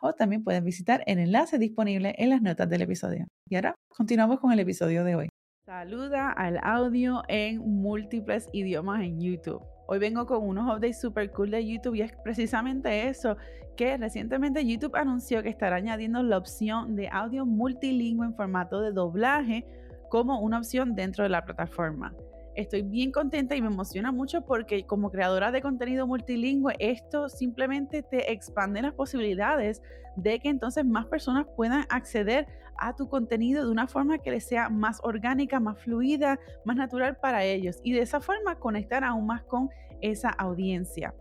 o también puedes visitar el enlace disponible en las notas del episodio. Y ahora continuamos con el episodio de hoy. Saluda al audio en múltiples idiomas en YouTube. Hoy vengo con unos updates super cool de YouTube y es precisamente eso, que recientemente YouTube anunció que estará añadiendo la opción de audio multilingüe en formato de doblaje como una opción dentro de la plataforma. Estoy bien contenta y me emociona mucho porque como creadora de contenido multilingüe, esto simplemente te expande las posibilidades de que entonces más personas puedan acceder a tu contenido de una forma que les sea más orgánica, más fluida, más natural para ellos y de esa forma conectar aún más con esa audiencia.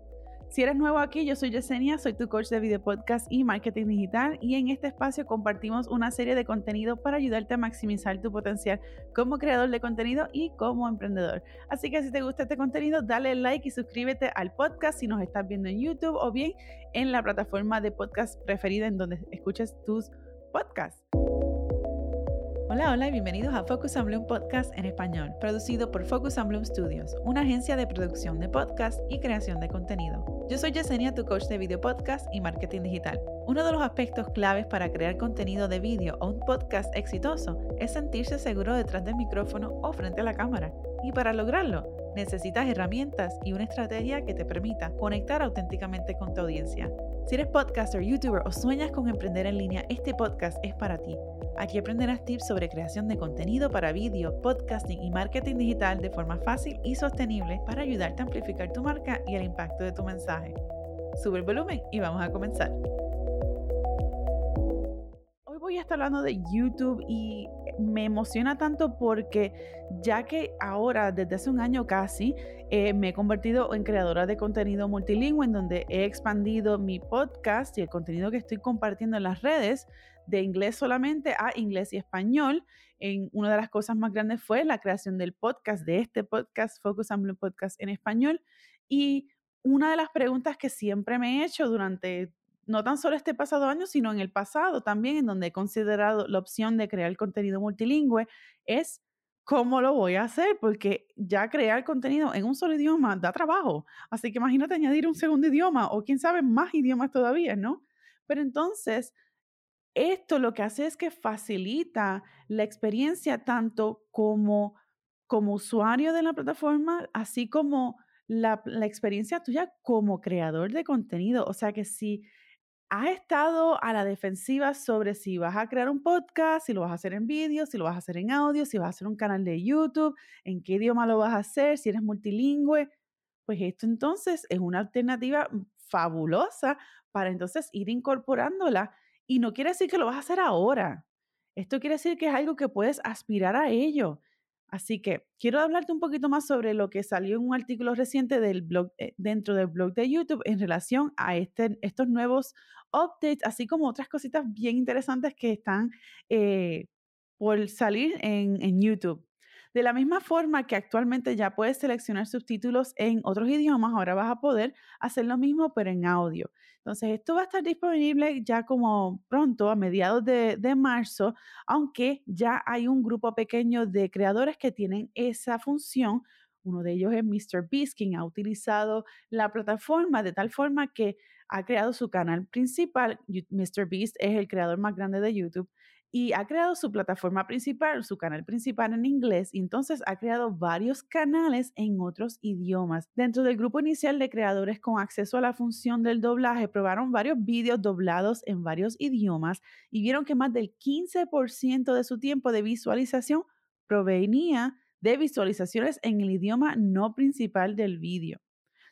Si eres nuevo aquí, yo soy Yesenia, soy tu coach de video podcast y marketing digital y en este espacio compartimos una serie de contenido para ayudarte a maximizar tu potencial como creador de contenido y como emprendedor. Así que si te gusta este contenido, dale like y suscríbete al podcast si nos estás viendo en YouTube o bien en la plataforma de podcast preferida en donde escuches tus podcasts. Hola, hola y bienvenidos a Focus on Bloom Podcast en español, producido por Focus on Bloom Studios, una agencia de producción de podcast y creación de contenido. Yo soy Yesenia, tu coach de video podcast y marketing digital. Uno de los aspectos claves para crear contenido de vídeo o un podcast exitoso es sentirse seguro detrás del micrófono o frente a la cámara. Y para lograrlo, necesitas herramientas y una estrategia que te permita conectar auténticamente con tu audiencia. Si eres podcaster, youtuber o sueñas con emprender en línea, este podcast es para ti. Aquí aprenderás tips sobre creación de contenido para vídeo, podcasting y marketing digital de forma fácil y sostenible para ayudarte a amplificar tu marca y el impacto de tu mensaje. Sube el volumen y vamos a comenzar. Hoy voy a estar hablando de YouTube y me emociona tanto porque ya que ahora, desde hace un año casi, eh, me he convertido en creadora de contenido multilingüe, en donde he expandido mi podcast y el contenido que estoy compartiendo en las redes de inglés solamente a inglés y español. En una de las cosas más grandes fue la creación del podcast, de este podcast, Focus Amplio Podcast en español. Y una de las preguntas que siempre me he hecho durante no tan solo este pasado año, sino en el pasado también, en donde he considerado la opción de crear contenido multilingüe, es cómo lo voy a hacer, porque ya crear contenido en un solo idioma da trabajo. Así que imagínate añadir un segundo idioma o quién sabe más idiomas todavía, ¿no? Pero entonces, esto lo que hace es que facilita la experiencia tanto como, como usuario de la plataforma, así como la, la experiencia tuya como creador de contenido. O sea que si has estado a la defensiva sobre si vas a crear un podcast, si lo vas a hacer en vídeo, si lo vas a hacer en audio, si vas a hacer un canal de YouTube, en qué idioma lo vas a hacer, si eres multilingüe, pues esto entonces es una alternativa fabulosa para entonces ir incorporándola. Y no quiere decir que lo vas a hacer ahora. Esto quiere decir que es algo que puedes aspirar a ello. Así que quiero hablarte un poquito más sobre lo que salió en un artículo reciente del blog, eh, dentro del blog de YouTube en relación a este, estos nuevos updates, así como otras cositas bien interesantes que están eh, por salir en, en YouTube. De la misma forma que actualmente ya puedes seleccionar subtítulos en otros idiomas, ahora vas a poder hacer lo mismo pero en audio. Entonces, esto va a estar disponible ya como pronto, a mediados de, marzo, aunque ya hay un grupo pequeño de creadores que tienen esa función. Uno de ellos es Mr. Beast, quien ha utilizado la plataforma de tal forma que ha creado su canal principal. Mr. Beast es el creador más grande de YouTube y ha creado su plataforma principal, su canal principal en inglés, y entonces ha creado varios canales en otros idiomas. Dentro del grupo inicial de creadores con acceso a la función del doblaje, probaron varios vídeos doblados en varios idiomas y vieron que más del 15% de su tiempo de visualización provenía de visualizaciones en el idioma no principal del vídeo.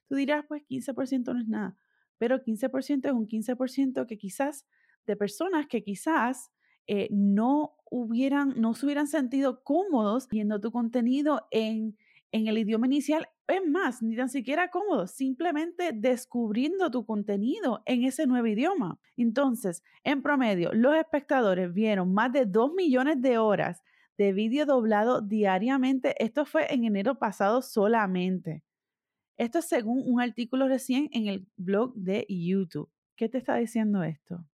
Tú dirás, pues 15% no es nada, pero 15% es un 15% que quizás de personas que quizás eh, no hubieran, no se hubieran sentido cómodos viendo tu contenido en, en el idioma inicial. Es más, ni tan siquiera cómodo, simplemente descubriendo tu contenido en ese nuevo idioma. Entonces, en promedio, los espectadores vieron más de 2 millones de horas de vídeo doblado diariamente. Esto fue en enero pasado solamente. Esto es según un artículo recién en el blog de YouTube. ¿Qué te está diciendo esto?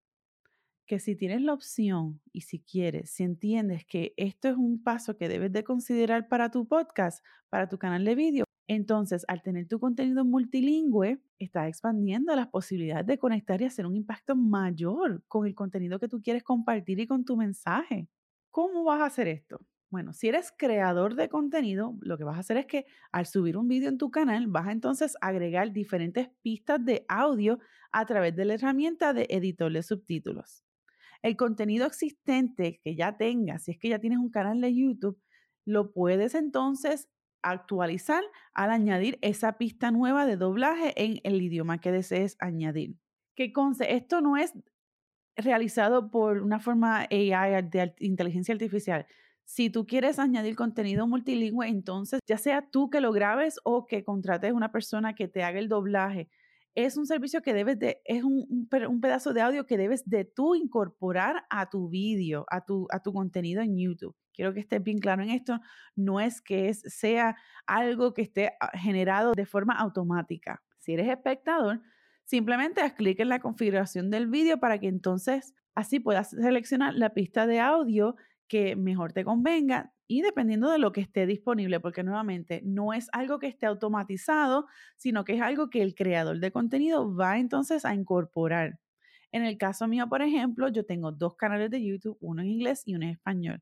Que si tienes la opción y si quieres, si entiendes que esto es un paso que debes de considerar para tu podcast, para tu canal de vídeo, entonces al tener tu contenido multilingüe, estás expandiendo las posibilidades de conectar y hacer un impacto mayor con el contenido que tú quieres compartir y con tu mensaje. ¿Cómo vas a hacer esto? Bueno, si eres creador de contenido, lo que vas a hacer es que al subir un vídeo en tu canal, vas a entonces agregar diferentes pistas de audio a través de la herramienta de editor de subtítulos. El contenido existente que ya tengas, si es que ya tienes un canal de YouTube, lo puedes entonces actualizar al añadir esa pista nueva de doblaje en el idioma que desees añadir. Que conste, esto no es realizado por una forma AI de inteligencia artificial. Si tú quieres añadir contenido multilingüe, entonces ya sea tú que lo grabes o que contrates una persona que te haga el doblaje es un servicio que debes de, es un, un, pedazo de audio que debes de tú incorporar a tu vídeo, a tu, a tu contenido en YouTube. Quiero que estés bien claro en esto. No es que es, sea algo que esté ah, generado de forma automática. Si eres espectador, simplemente haz clic en la configuración del vídeo para que entonces así puedas seleccionar la pista de audio que mejor te convenga y dependiendo de lo que esté disponible, porque nuevamente no es algo que esté automatizado, sino que es algo que el creador de contenido va entonces a incorporar. En el caso mío, por ejemplo, yo tengo dos canales de YouTube, uno en inglés y uno en español.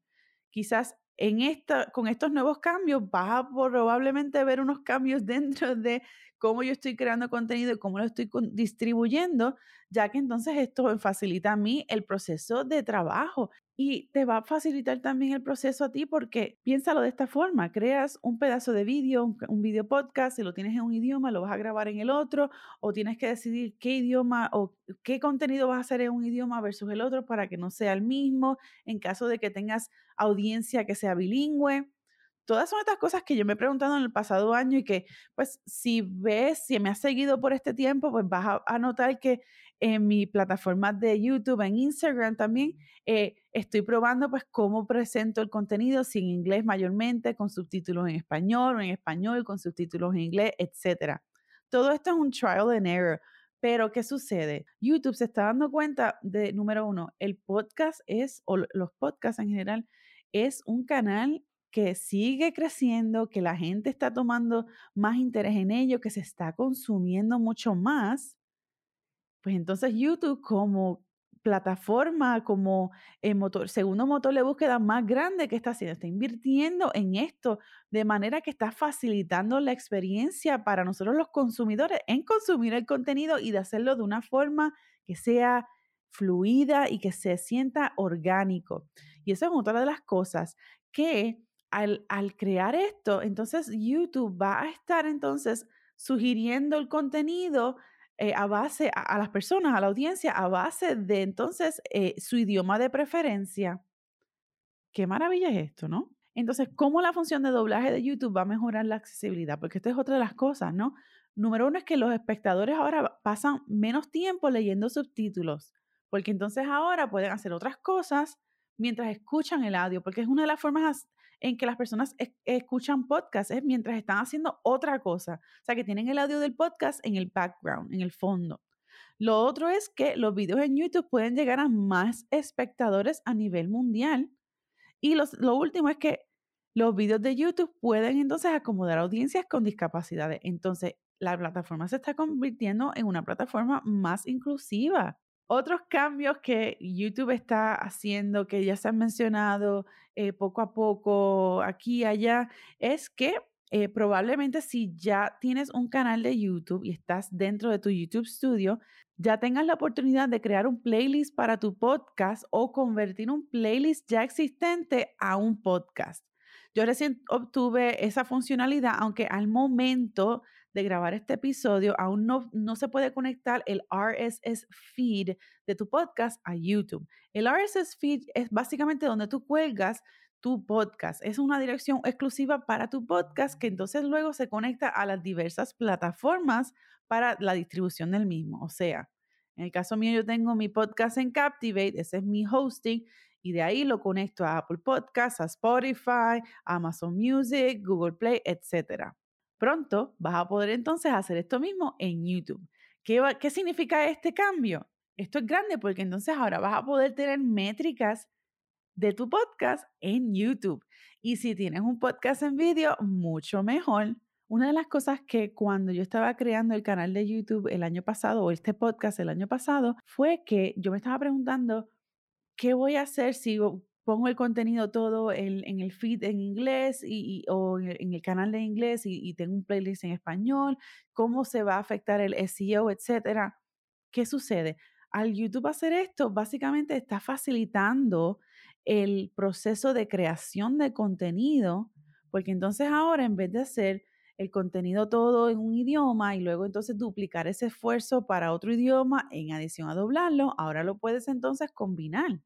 Quizás en esta, con estos nuevos cambios vas a probablemente ver unos cambios dentro de cómo yo estoy creando contenido y cómo lo estoy distribuyendo, ya que entonces esto facilita a mí el proceso de trabajo y te va a facilitar también el proceso a ti porque piénsalo de esta forma, creas un pedazo de vídeo, un, un video podcast, si lo tienes en un idioma, lo vas a grabar en el otro o tienes que decidir qué idioma o qué contenido vas a hacer en un idioma versus el otro para que no sea el mismo, en caso de que tengas audiencia que sea bilingüe. Todas son estas cosas que yo me he preguntado en el pasado año y que, pues, si ves, si me has seguido por este tiempo, pues vas a notar que en mi plataforma de YouTube, en Instagram también, eh, estoy probando pues cómo presento el contenido, sin inglés mayormente, con subtítulos en español o en español, con subtítulos en inglés, etc. Todo esto es un trial and error. Pero, ¿qué sucede? YouTube se está dando cuenta de, número uno, el podcast es, o los podcasts en general, es un canal que sigue creciendo, que la gente está tomando más interés en ello, que se está consumiendo mucho más pues entonces YouTube como plataforma, como motor, segundo motor de búsqueda más grande que está haciendo, está invirtiendo en esto de manera que está facilitando la experiencia para nosotros los consumidores en consumir el contenido y de hacerlo de una forma que sea fluida y que se sienta orgánico. Y eso es otra de las cosas que al, al crear esto, entonces YouTube va a estar entonces sugiriendo el contenido eh, a base, a, las personas, a la audiencia, a base de entonces eh, su idioma de preferencia. Qué maravilla es esto, ¿no? Entonces, ¿cómo la función de doblaje de YouTube va a mejorar la accesibilidad? Porque esto es otra de las cosas, ¿no? Número uno es que los espectadores ahora pasan menos tiempo leyendo subtítulos, porque entonces ahora pueden hacer otras cosas mientras escuchan el audio, porque es una de las formas en que las personas escuchan podcast es mientras están haciendo otra cosa. O sea, que tienen el audio del podcast en el background, en el fondo. Lo otro es que los videos en YouTube pueden llegar a más espectadores a nivel mundial. Y lo último es que los videos de YouTube pueden entonces acomodar audiencias con discapacidades. Entonces, la plataforma se está convirtiendo en una plataforma más inclusiva. Otros cambios que YouTube está haciendo, que ya se han mencionado eh, poco a poco aquí y allá, es que eh, probablemente si ya tienes un canal de YouTube y estás dentro de tu YouTube Studio, ya tengas la oportunidad de crear un playlist para tu podcast o convertir un playlist ya existente a un podcast. Yo recién obtuve esa funcionalidad, aunque al momento de grabar este episodio, aún no, no se puede conectar el RSS feed de tu podcast a YouTube. El RSS feed es básicamente donde tú cuelgas tu podcast. Es una dirección exclusiva para tu podcast que entonces luego se conecta a las diversas plataformas para la distribución del mismo. O sea, en el caso mío yo tengo mi podcast en Captivate, ese es mi hosting, y de ahí lo conecto a Apple Podcasts, a Spotify, Amazon Music, Google Play, etc. Pronto vas a poder entonces hacer esto mismo en YouTube. ¿Qué, ¿Qué significa este cambio? Esto es grande porque entonces ahora vas a poder tener métricas de tu podcast en YouTube. Y si tienes un podcast en vídeo, mucho mejor. Una de las cosas que cuando yo estaba creando el canal de YouTube el año pasado o este podcast el año pasado fue que yo me estaba preguntando qué voy a hacer si pongo el contenido todo en, el feed en inglés y, o en el canal de inglés y, y, tengo un playlist en español, cómo se va a afectar el SEO, etcétera. ¿Qué sucede? Al YouTube hacer esto, básicamente está facilitando el proceso de creación de contenido, porque entonces ahora en vez de hacer el contenido todo en un idioma y luego entonces duplicar ese esfuerzo para otro idioma en adición a doblarlo, ahora lo puedes entonces combinar.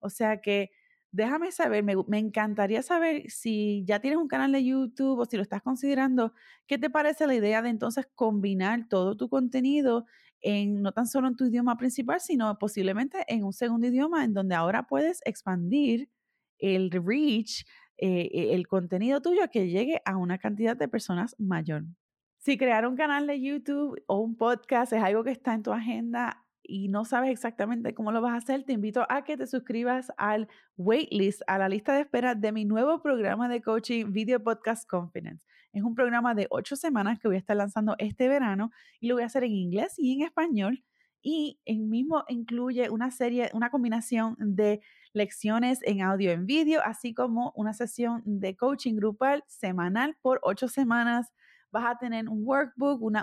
O sea que déjame saber, me, encantaría saber si ya tienes un canal de YouTube o si lo estás considerando, ¿qué te parece la idea de entonces combinar todo tu contenido en no tan solo en tu idioma principal, sino posiblemente en un segundo idioma en donde ahora puedes expandir el reach, eh, e, el contenido tuyo que llegue a una cantidad de personas mayor. Si crear un canal de YouTube o un podcast es algo que está en tu agenda y no sabes exactamente cómo lo vas a hacer, te invito a que te suscribas al waitlist, a la lista de espera de mi nuevo programa de coaching Video Podcast Confidence. Es un programa de ocho semanas que voy a estar lanzando este verano y lo voy a hacer en inglés y en español. Y el mismo incluye una serie, una combinación de lecciones en audio en vídeo, así como una sesión de coaching grupal semanal por ocho semanas. Vas a tener un workbook, un,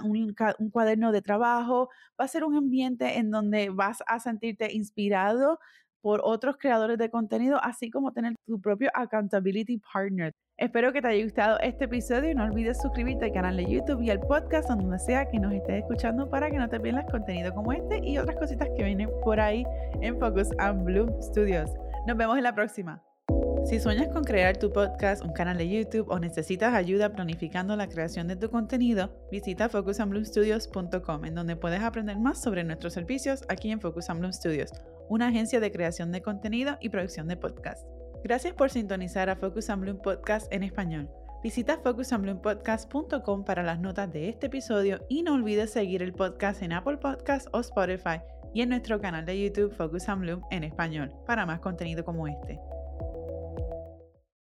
un cuaderno de trabajo, va a ser un ambiente en donde vas a sentirte inspirado por otros creadores de contenido, así como tener tu propio accountability partner. Espero que te haya gustado este episodio y no olvides suscribirte al canal de YouTube y al podcast donde sea que nos estés escuchando para que no te pierdas contenido como este y otras cositas que vienen por ahí en Focus and Bloom Studios. Nos vemos en la próxima. Si sueñas con crear tu podcast, un canal de YouTube o necesitas ayuda planificando la creación de tu contenido, visita focusandbloomstudios.com en donde puedes aprender más sobre nuestros servicios aquí en Focus and Bloom Studios, una agencia de creación de contenido y producción de podcast. Gracias por sintonizar a Focus and Bloom Podcast en español. Visita focusandbloompodcast.com para las notas de este episodio y no olvides seguir el podcast en Apple Podcasts o Spotify y en nuestro canal de YouTube Focus and Bloom en español para más contenido como este.